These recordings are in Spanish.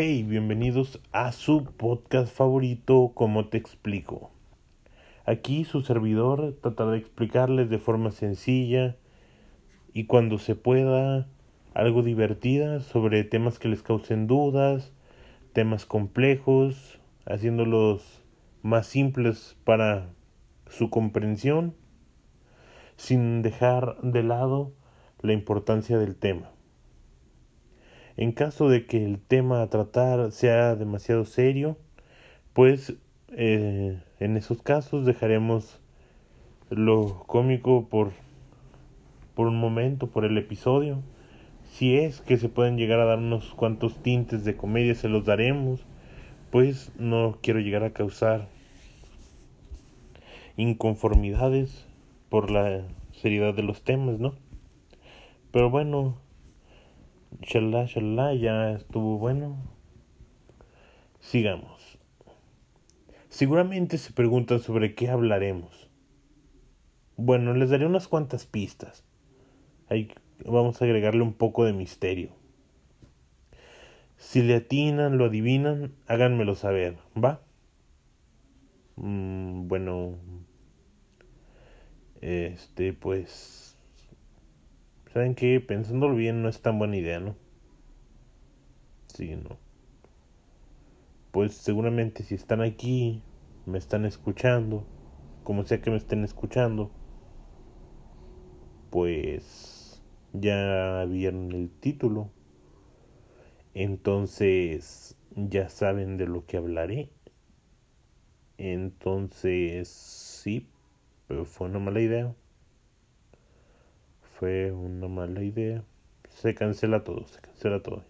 Hey, bienvenidos a su podcast favorito, como te explico. Aquí su servidor tratará de explicarles de forma sencilla y cuando se pueda algo divertida sobre temas que les causen dudas, temas complejos, haciéndolos más simples para su comprensión, sin dejar de lado la importancia del tema. En caso de que el tema a tratar sea demasiado serio, pues eh, en esos casos dejaremos lo cómico por, por un momento, por el episodio. Si es que se pueden llegar a dar unos cuantos tintes de comedia, se los daremos. Pues no quiero llegar a causar inconformidades por la seriedad de los temas, ¿no? Pero bueno, Shalá, shalá, ya estuvo bueno. Sigamos. Seguramente se preguntan sobre qué hablaremos. Bueno, les daré unas cuantas pistas. Ahí vamos a agregarle un poco de misterio. Si le atinan, lo adivinan, háganmelo saber, ¿va? Mm, bueno, este, pues ¿Saben qué? Pensándolo bien no es tan buena idea, ¿no? Sí, no. Pues seguramente si están aquí, me están escuchando, como sea que me estén escuchando, pues ya vieron el título. Entonces ya saben de lo que hablaré. Entonces sí, pero fue una mala idea fue una mala idea. Se cancela todo, se cancela todo.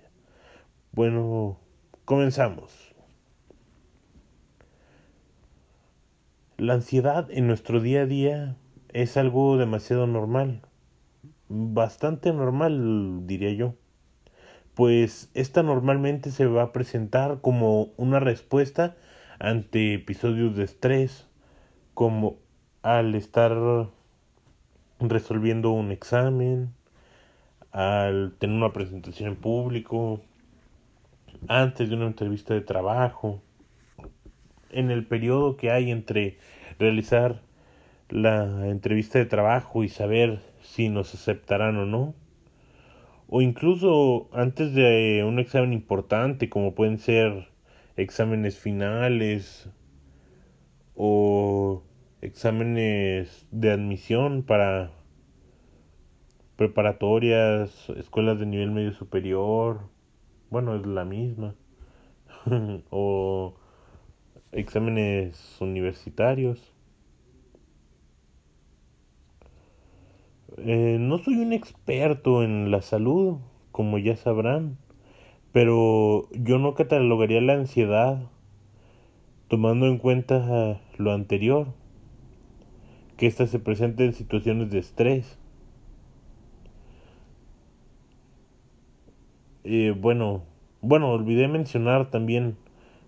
Bueno, comenzamos. La ansiedad en nuestro día a día es algo demasiado normal. Bastante normal, diría yo. Pues esta normalmente se va a presentar como una respuesta ante episodios de estrés, como al estar resolviendo un examen, al tener una presentación en público, antes de una entrevista de trabajo, en el periodo que hay entre realizar la entrevista de trabajo y saber si nos aceptarán o no, o incluso antes de un examen importante como pueden ser exámenes finales o exámenes de admisión para preparatorias, escuelas de nivel medio superior, bueno, es la misma, o exámenes universitarios. Eh, no soy un experto en la salud, como ya sabrán, pero yo no catalogaría la ansiedad tomando en cuenta lo anterior que ésta se presenta en situaciones de estrés. Eh, bueno, bueno, olvidé mencionar también,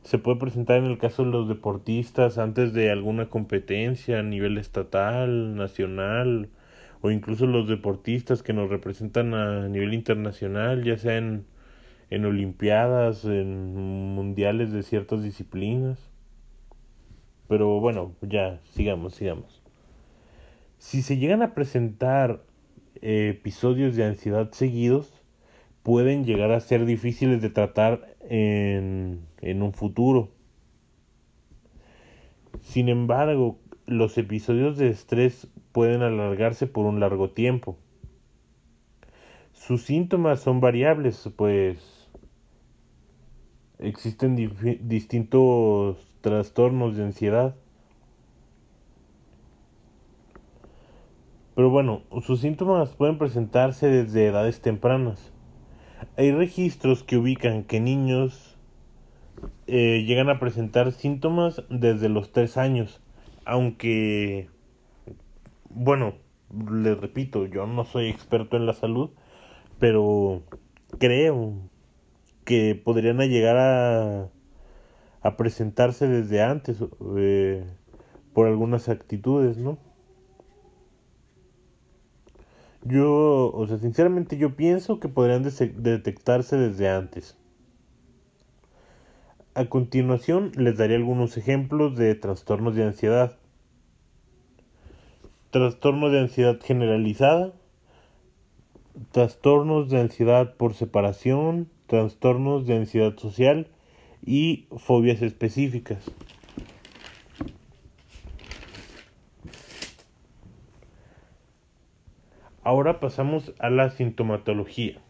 se puede presentar en el caso de los deportistas antes de alguna competencia a nivel estatal, nacional, o incluso los deportistas que nos representan a nivel internacional, ya sea en, en olimpiadas, en mundiales de ciertas disciplinas. Pero bueno, ya, sigamos, sigamos. Si se llegan a presentar eh, episodios de ansiedad seguidos, pueden llegar a ser difíciles de tratar en, en un futuro. Sin embargo, los episodios de estrés pueden alargarse por un largo tiempo. Sus síntomas son variables, pues existen distintos trastornos de ansiedad. Pero bueno, sus síntomas pueden presentarse desde edades tempranas. Hay registros que ubican que niños eh, llegan a presentar síntomas desde los 3 años, aunque, bueno, les repito, yo no soy experto en la salud, pero creo que podrían llegar a, a presentarse desde antes eh, por algunas actitudes, ¿no? Yo, o sea, sinceramente yo pienso que podrían detectarse desde antes. A continuación les daré algunos ejemplos de trastornos de ansiedad. Trastorno de ansiedad generalizada, trastornos de ansiedad por separación, trastornos de ansiedad social y fobias específicas. Ahora pasamos a la sintomatología.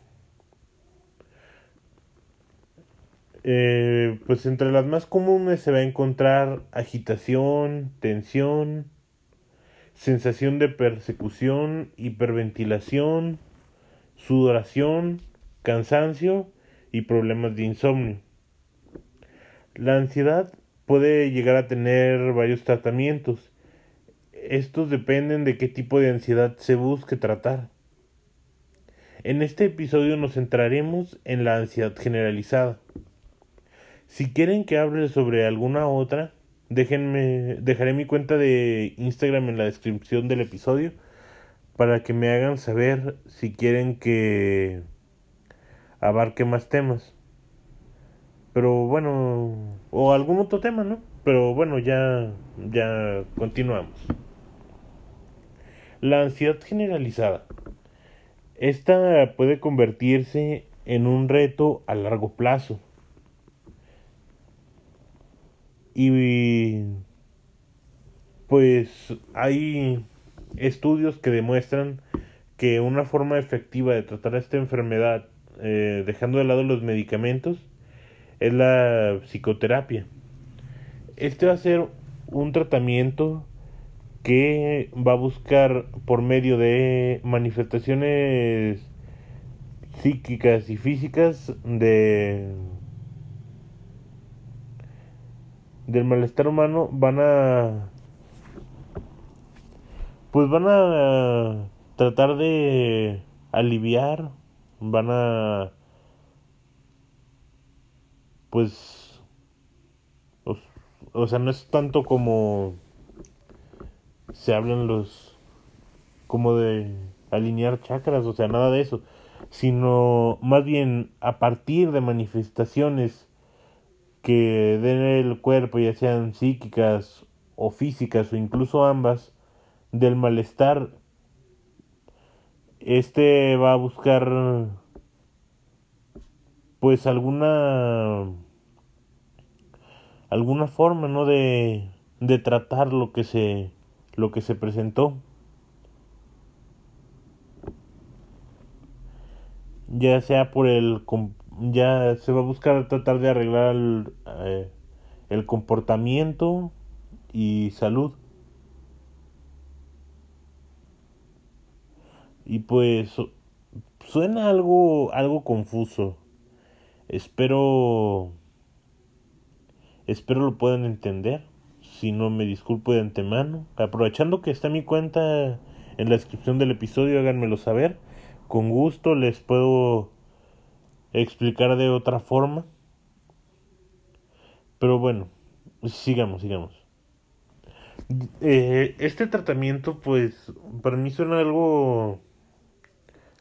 Eh, pues entre las más comunes se va a encontrar agitación, tensión, sensación de persecución, hiperventilación, sudoración, cansancio y problemas de insomnio. La ansiedad puede llegar a tener varios tratamientos. Estos dependen de qué tipo de ansiedad se busque tratar. En este episodio nos centraremos en la ansiedad generalizada. Si quieren que hable sobre alguna otra, déjenme, dejaré mi cuenta de Instagram en la descripción del episodio para que me hagan saber si quieren que abarque más temas. Pero bueno, o algún otro tema, ¿no? Pero bueno, ya ya continuamos. La ansiedad generalizada. Esta puede convertirse en un reto a largo plazo y pues hay estudios que demuestran que una forma efectiva de tratar esta enfermedad, eh, dejando de lado los medicamentos, es la psicoterapia. Este va a ser un tratamiento que va a buscar por medio de manifestaciones psíquicas y físicas de del malestar humano van a pues van a tratar de aliviar van a pues o, o, sea no es tanto como se hablan los como de alinear chakras o sea nada de eso sino más bien a partir de manifestaciones que den el cuerpo, ya sean psíquicas o físicas o incluso ambas, del malestar, este va a buscar pues alguna alguna forma no de, de tratar lo que se lo que se presentó ya sea por el ya se va a buscar tratar de arreglar el, eh, el comportamiento y salud. Y pues suena algo algo confuso. Espero espero lo puedan entender. Si no me disculpo de antemano. Aprovechando que está mi cuenta en la descripción del episodio, háganmelo saber. Con gusto les puedo explicar de otra forma. Pero bueno, sigamos, sigamos. Eh, este tratamiento, pues, para mí suena algo...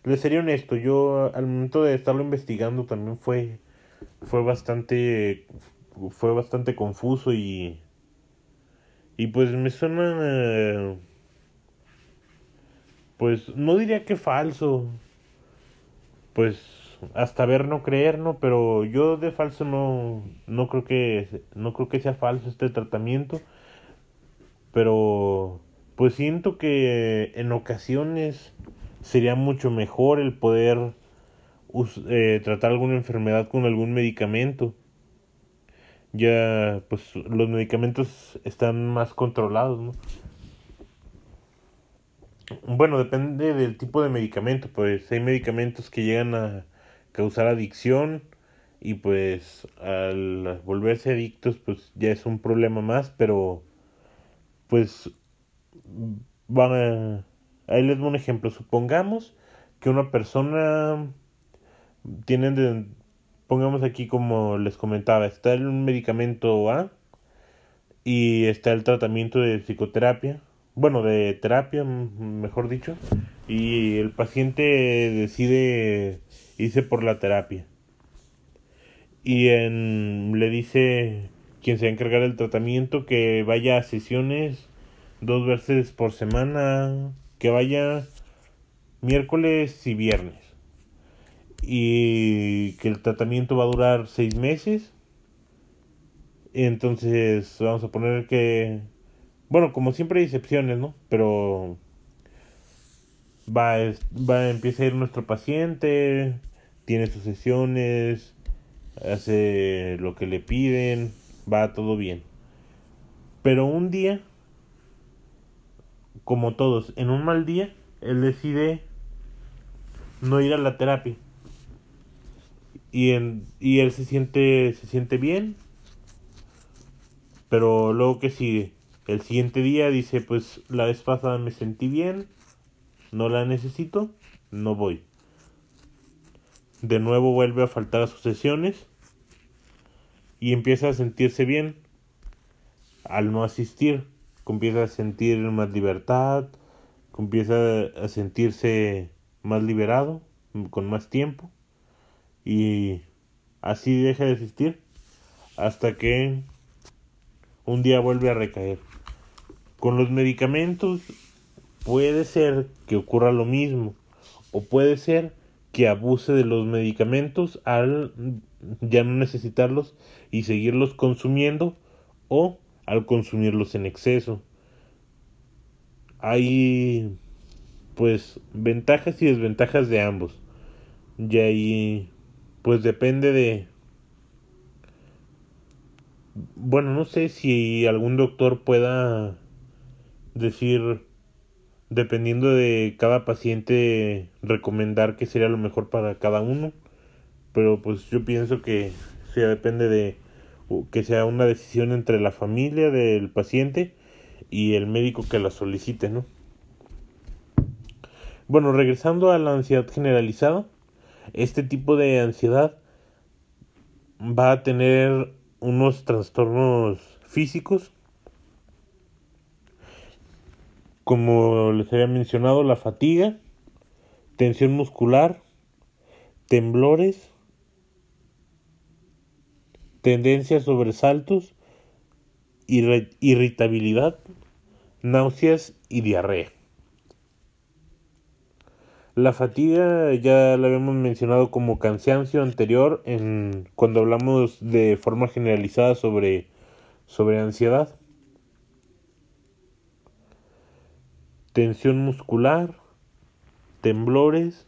Les sería honesto, yo al momento de estarlo investigando también fue, fue bastante, fue bastante confuso y, y pues me suena, pues no diría que falso, pues hasta ver no creer, ¿no? Pero yo de falso no, no creo que, no creo que sea falso este tratamiento. Pero pues siento que en ocasiones sería mucho mejor el poder eh, tratar alguna enfermedad con algún medicamento. Ya, pues los medicamentos están más controlados, ¿no? Bueno, depende del tipo de medicamento, pues hay medicamentos que llegan a causar adicción y pues al volverse adictos pues ya es un problema más, pero pues van a... Ahí les doy un ejemplo. Supongamos que una persona tiene, pongamos aquí como les comentaba, está el medicamento A y está el tratamiento de psicoterapia, bueno, de terapia, mejor dicho, y el paciente decide hice por la terapia. y le dice quien se va a encargar del tratamiento que vaya a sesiones dos veces por semana, que vaya miércoles y viernes. Y que el tratamiento va a durar seis meses. Entonces vamos a poner que... Bueno, como siempre hay excepciones, ¿no? Pero va, va, empieza a ir nuestro paciente, tiene sus sesiones, hace lo que le piden, va todo bien. Pero un día, como todos, en un mal día, él decide no ir a la terapia. Y, en, y él se siente, se siente bien. Pero luego que sigue, el siguiente día dice, pues la vez pasada me sentí bien, no la necesito, no voy. De nuevo vuelve a faltar a sus sesiones y empieza a sentirse bien al no asistir. Empieza a sentir más libertad, empieza a sentirse más liberado, con más tiempo y así deja de asistir hasta que un día vuelve a recaer. Con los medicamentos puede ser que ocurra lo mismo o puede ser que abuse de los medicamentos al ya no necesitarlos y seguirlos consumiendo o al consumirlos en exceso. Hay pues ventajas y desventajas de ambos. Y ahí pues depende de bueno, no sé si algún doctor pueda decir dependiendo de cada paciente recomendar qué sería lo mejor para cada uno pero pues yo pienso que sea depende de que sea una decisión entre la familia del paciente y el médico que la solicite no bueno regresando a la ansiedad generalizada este tipo de ansiedad va a tener unos trastornos físicos como les había mencionado, la fatiga, tensión muscular, temblores, tendencia a sobresaltos, irritabilidad, náuseas y diarrea. La fatiga ya la habíamos mencionado como cansancio anterior en cuando hablamos de forma generalizada sobre, sobre ansiedad. tensión muscular, temblores,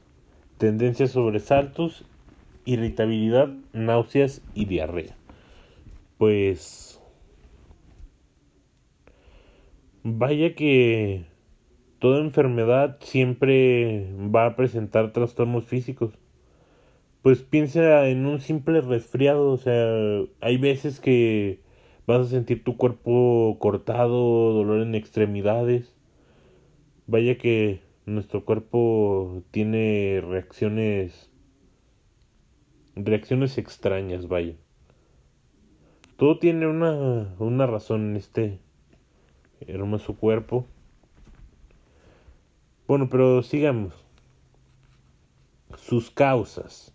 tendencias sobresaltos, irritabilidad, náuseas y diarrea. Pues vaya que toda enfermedad siempre va a presentar trastornos físicos. Pues piensa en un simple resfriado, o sea, hay veces que vas a sentir tu cuerpo cortado, dolor en extremidades Vaya que nuestro cuerpo tiene reacciones reacciones extrañas, vaya. Todo tiene una, una razón en este hermoso cuerpo. Bueno, pero sigamos. Sus causas.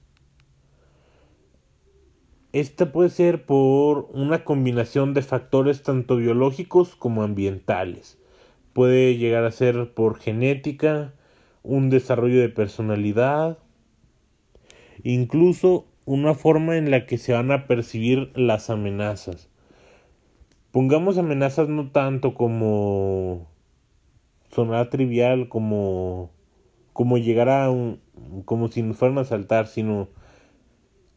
Esta puede ser por una combinación de factores tanto biológicos como ambientales puede llegar a ser por genética, un desarrollo de personalidad, incluso una forma en la que se van a percibir las amenazas. Pongamos amenazas no tanto como sonar trivial como como llegar a un como si nos fueran a saltar, sino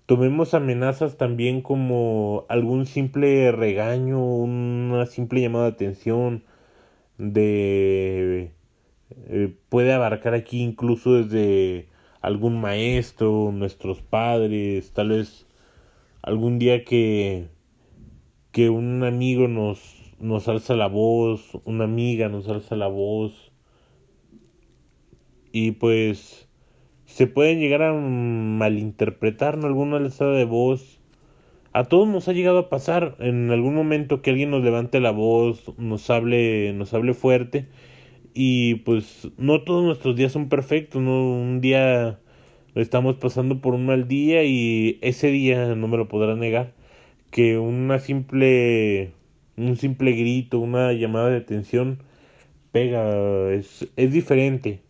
tomemos amenazas también como algún simple regaño, una simple llamada de atención, de eh, puede abarcar aquí incluso desde algún maestro, nuestros padres, tal vez algún día que que un amigo nos nos alza la voz, una amiga nos alza la voz. Y pues se pueden llegar a malinterpretar en alguna alzada de voz. A todos nos ha llegado a pasar en algún momento que alguien nos levante la voz, nos hable, nos hable fuerte. Y pues no todos nuestros días son perfectos, no un día estamos pasando por un mal día y ese día no me lo podrá negar que una simple un simple grito, una llamada de atención pega, es, es diferente.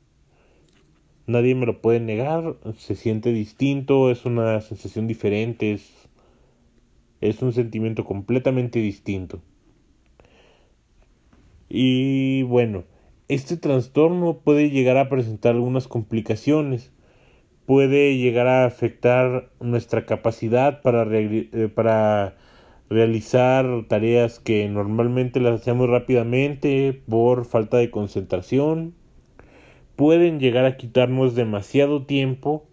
Nadie me lo puede negar, se siente distinto, es una sensación diferente, es, es un sentimiento completamente distinto. Y bueno, este trastorno puede llegar a presentar algunas complicaciones, puede llegar a afectar nuestra capacidad para, eh, para realizar tareas que normalmente las hacemos rápidamente por falta de concentración, pueden llegar a quitarnos demasiado tiempo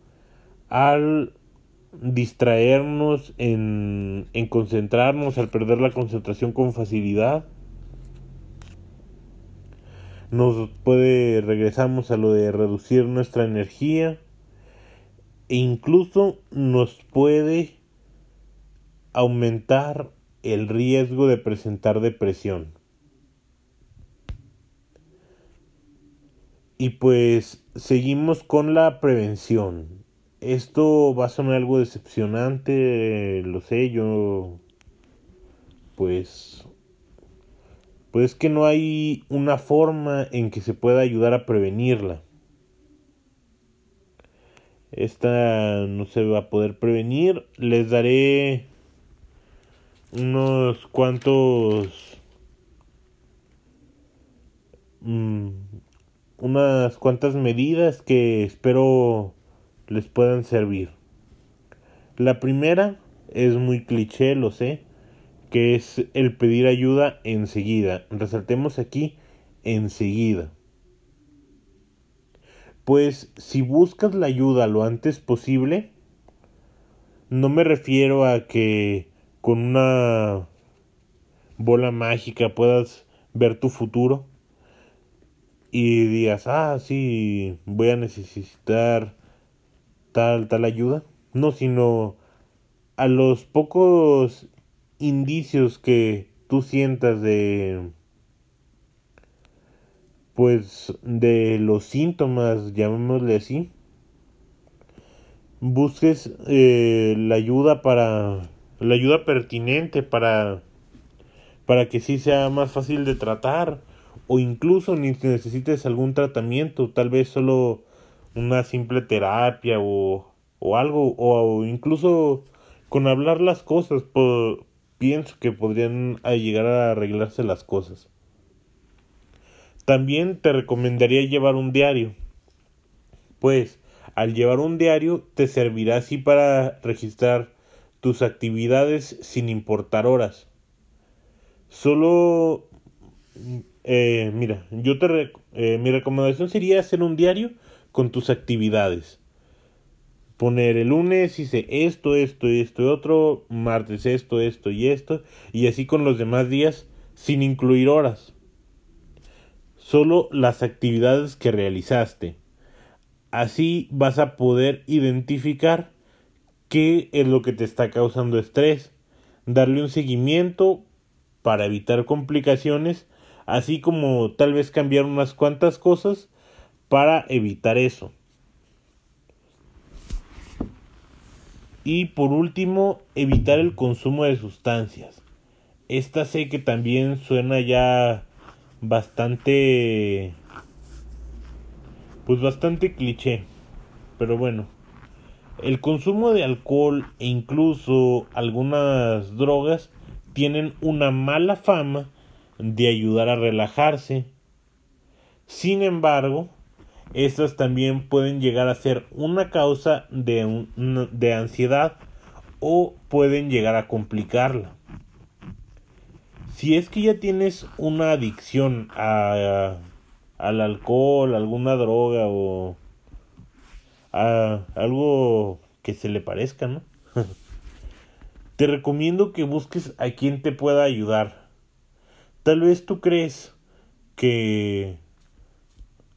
al distraernos en, en concentrarnos, al perder la concentración con facilidad. Nos puede, regresamos a lo de reducir nuestra energía e incluso nos puede aumentar el riesgo de presentar depresión. Y pues seguimos con la prevención. Esto va a sonar algo decepcionante, lo sé, yo pues pues que no hay una forma en que se pueda ayudar a prevenirla. Esta no se va a poder prevenir. Les daré unos cuantos mm, unas cuantas medidas que espero les puedan servir. La primera es muy cliché, lo sé, que es el pedir ayuda enseguida. Resaltemos aquí enseguida. Pues si buscas la ayuda lo antes posible, no me refiero a que con una bola mágica puedas ver tu futuro y digas, ah, sí, voy a necesitar tal, tal ayuda. No, sino a los pocos indicios que tú sientas de pues de los síntomas llamémosle así busques eh, la ayuda para la ayuda pertinente para para que sí sea más fácil de tratar o incluso ni necesites algún tratamiento, tal vez solo una simple terapia o, o algo o, incluso con hablar las cosas pienso que podrían llegar a arreglarse las cosas. También te recomendaría llevar un diario, pues al llevar un diario te servirá así para registrar tus actividades sin importar horas. Solo, eh, mira, yo te, eh, mi recomendación sería hacer un diario con tus actividades. Poner el lunes hice esto, esto, esto y otro, martes esto, esto y esto, y así con los demás días sin incluir horas. Solo las actividades que realizaste. Así vas a poder identificar qué es lo que te está causando estrés, darle un seguimiento para evitar complicaciones, así como tal vez cambiar unas cuantas cosas para evitar eso. Y por último, evitar el consumo de sustancias. Esta sé que también suena ya bastante pues bastante cliché. Pero bueno, el consumo de alcohol e incluso algunas drogas tienen una mala fama de ayudar a relajarse. Sin embargo, estas también pueden llegar a ser una causa de, de ansiedad o pueden llegar a complicarla. Si es que ya tienes una adicción a, al alcohol, alguna droga o algo que se le parezca, ¿no? te recomiendo que busques a quien te pueda ayudar. Tal vez tú crees que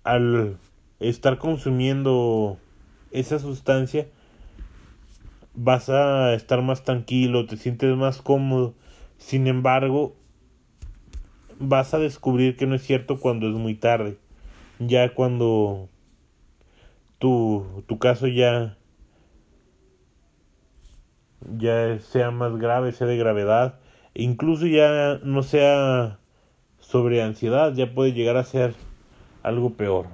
al estar consumiendo esa sustancia vas a estar más tranquilo, te sientes más cómodo. Sin embargo, vas a descubrir que no es cierto cuando es muy tarde. Ya cuando tu, tu caso ya, ya sea más grave, sea de gravedad, e incluso ya no sea sobre ansiedad, ya puede llegar a ser algo peor.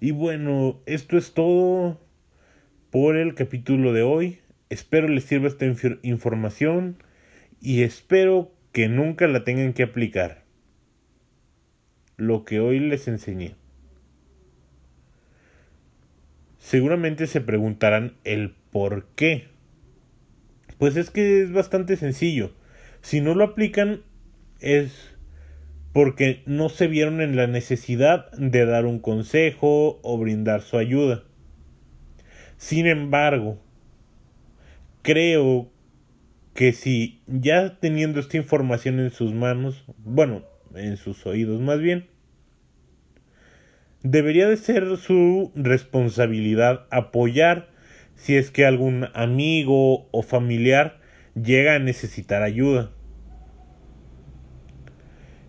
Y bueno, esto es todo por el capítulo de hoy. Espero les sirva esta información y espero que nunca la tengan que aplicar. Lo que hoy les enseñé. Seguramente se preguntarán el por qué. Pues es que es bastante sencillo. Si no lo aplican es porque no se vieron en la necesidad de dar un consejo o brindar su ayuda. Sin embargo, creo que si ya teniendo esta información en sus manos, bueno, en sus oídos más bien, debería de ser su responsabilidad apoyar si es que algún amigo o familiar llega a necesitar ayuda.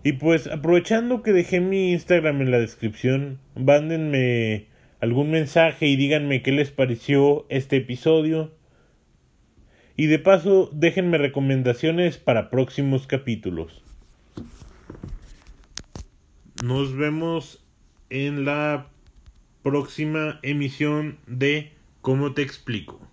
Y pues aprovechando que dejé mi Instagram en la descripción, mándenme algún mensaje y díganme qué les pareció este episodio. Y de paso, déjenme recomendaciones para próximos capítulos. Nos vemos en la próxima emisión de ¿Cómo te explico?